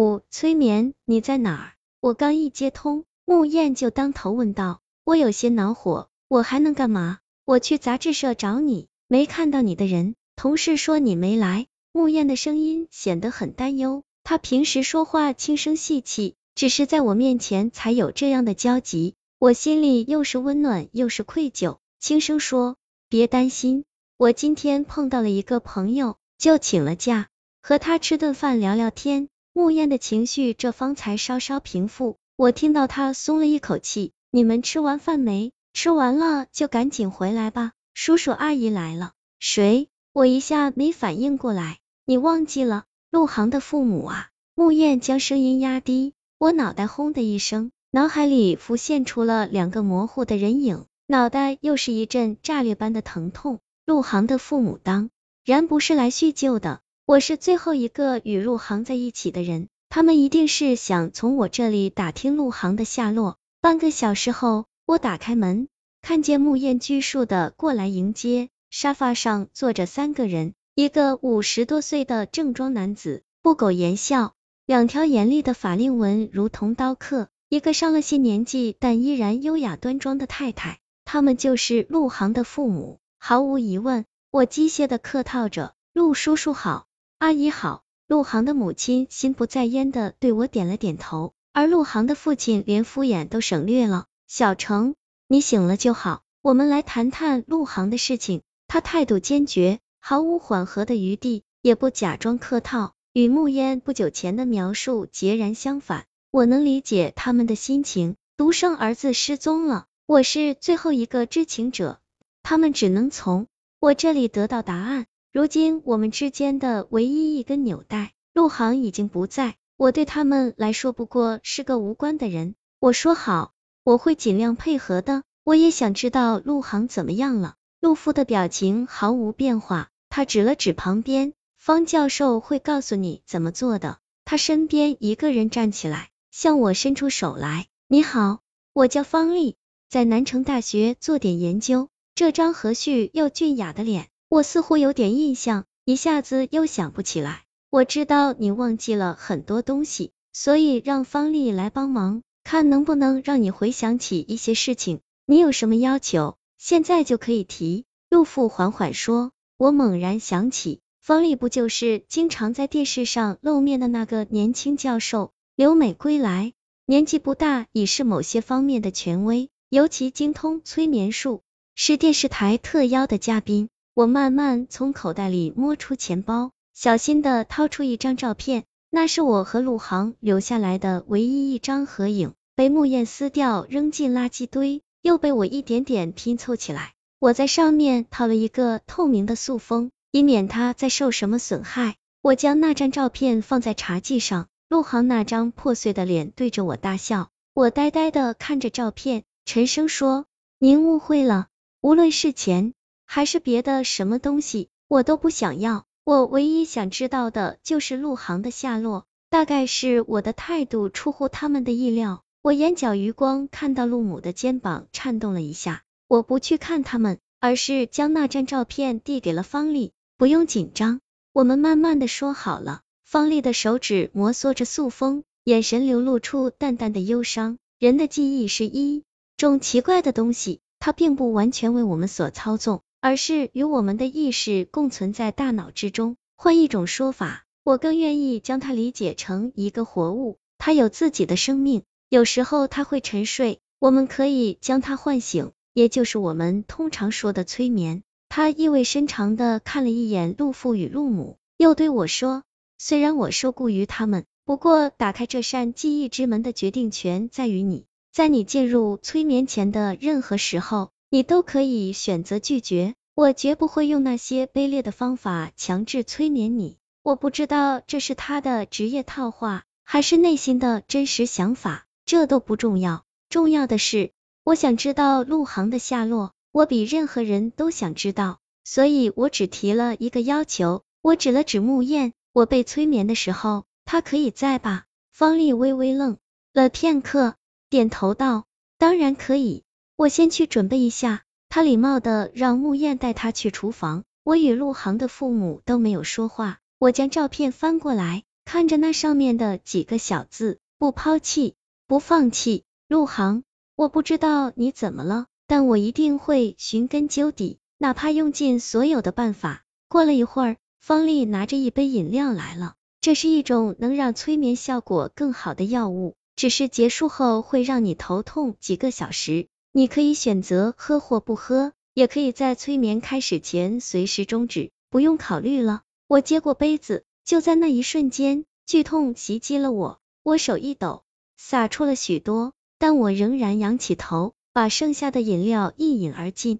五催眠，你在哪儿？我刚一接通，穆燕就当头问道。我有些恼火，我还能干嘛？我去杂志社找你，没看到你的人，同事说你没来。穆燕的声音显得很担忧，她平时说话轻声细气，只是在我面前才有这样的焦急。我心里又是温暖又是愧疚，轻声说：别担心，我今天碰到了一个朋友，就请了假，和他吃顿饭聊聊天。穆燕的情绪这方才稍稍平复，我听到她松了一口气。你们吃完饭没？吃完了就赶紧回来吧，叔叔阿姨来了。谁？我一下没反应过来，你忘记了？陆航的父母啊。穆燕将声音压低，我脑袋轰的一声，脑海里浮现出了两个模糊的人影，脑袋又是一阵炸裂般的疼痛。陆航的父母当然不是来叙旧的。我是最后一个与陆航在一起的人，他们一定是想从我这里打听陆航的下落。半个小时后，我打开门，看见穆燕拘束的过来迎接，沙发上坐着三个人，一个五十多岁的正装男子，不苟言笑，两条严厉的法令纹如同刀刻；一个上了些年纪但依然优雅端庄的太太，他们就是陆航的父母。毫无疑问，我机械的客套着：“陆叔叔好。”阿姨好，陆航的母亲心不在焉的对我点了点头，而陆航的父亲连敷衍都省略了。小程，你醒了就好，我们来谈谈陆航的事情。他态度坚决，毫无缓和的余地，也不假装客套，与慕烟不久前的描述截然相反。我能理解他们的心情，独生儿子失踪了，我是最后一个知情者，他们只能从我这里得到答案。如今我们之间的唯一一根纽带，陆航已经不在，我对他们来说不过是个无关的人。我说好，我会尽量配合的。我也想知道陆航怎么样了。陆父的表情毫无变化，他指了指旁边，方教授会告诉你怎么做的。他身边一个人站起来，向我伸出手来。你好，我叫方丽，在南城大学做点研究。这张和煦又俊雅的脸。我似乎有点印象，一下子又想不起来。我知道你忘记了很多东西，所以让方丽来帮忙，看能不能让你回想起一些事情。你有什么要求，现在就可以提。陆父缓缓说。我猛然想起，方丽不就是经常在电视上露面的那个年轻教授？留美归来，年纪不大，已是某些方面的权威，尤其精通催眠术，是电视台特邀的嘉宾。我慢慢从口袋里摸出钱包，小心的掏出一张照片，那是我和陆航留下来的唯一一张合影，被木燕撕掉扔进垃圾堆，又被我一点点拼凑起来。我在上面套了一个透明的塑封，以免它再受什么损害。我将那张照片放在茶几上，陆航那张破碎的脸对着我大笑，我呆呆的看着照片，沉声说：“您误会了，无论是钱。”还是别的什么东西，我都不想要。我唯一想知道的就是陆航的下落。大概是我的态度出乎他们的意料，我眼角余光看到陆母的肩膀颤动了一下。我不去看他们，而是将那张照片递给了方丽。不用紧张，我们慢慢的说好了。方丽的手指摩挲着塑封，眼神流露出淡淡的忧伤。人的记忆是一种奇怪的东西，它并不完全为我们所操纵。而是与我们的意识共存在大脑之中。换一种说法，我更愿意将它理解成一个活物，它有自己的生命。有时候它会沉睡，我们可以将它唤醒，也就是我们通常说的催眠。他意味深长的看了一眼陆父与陆母，又对我说：“虽然我受雇于他们，不过打开这扇记忆之门的决定权在于你。在你进入催眠前的任何时候。”你都可以选择拒绝，我绝不会用那些卑劣的方法强制催眠你。我不知道这是他的职业套话，还是内心的真实想法，这都不重要。重要的是，我想知道陆航的下落，我比任何人都想知道，所以我只提了一个要求。我指了指木燕，我被催眠的时候，他可以在吧？方丽微微愣了片刻，点头道：当然可以。我先去准备一下。他礼貌的让穆燕带他去厨房。我与陆航的父母都没有说话。我将照片翻过来，看着那上面的几个小字，不抛弃，不放弃。陆航，我不知道你怎么了，但我一定会寻根究底，哪怕用尽所有的办法。过了一会儿，方丽拿着一杯饮料来了，这是一种能让催眠效果更好的药物，只是结束后会让你头痛几个小时。你可以选择喝或不喝，也可以在催眠开始前随时终止，不用考虑了。我接过杯子，就在那一瞬间，剧痛袭击了我，我手一抖，洒出了许多，但我仍然仰起头，把剩下的饮料一饮而尽。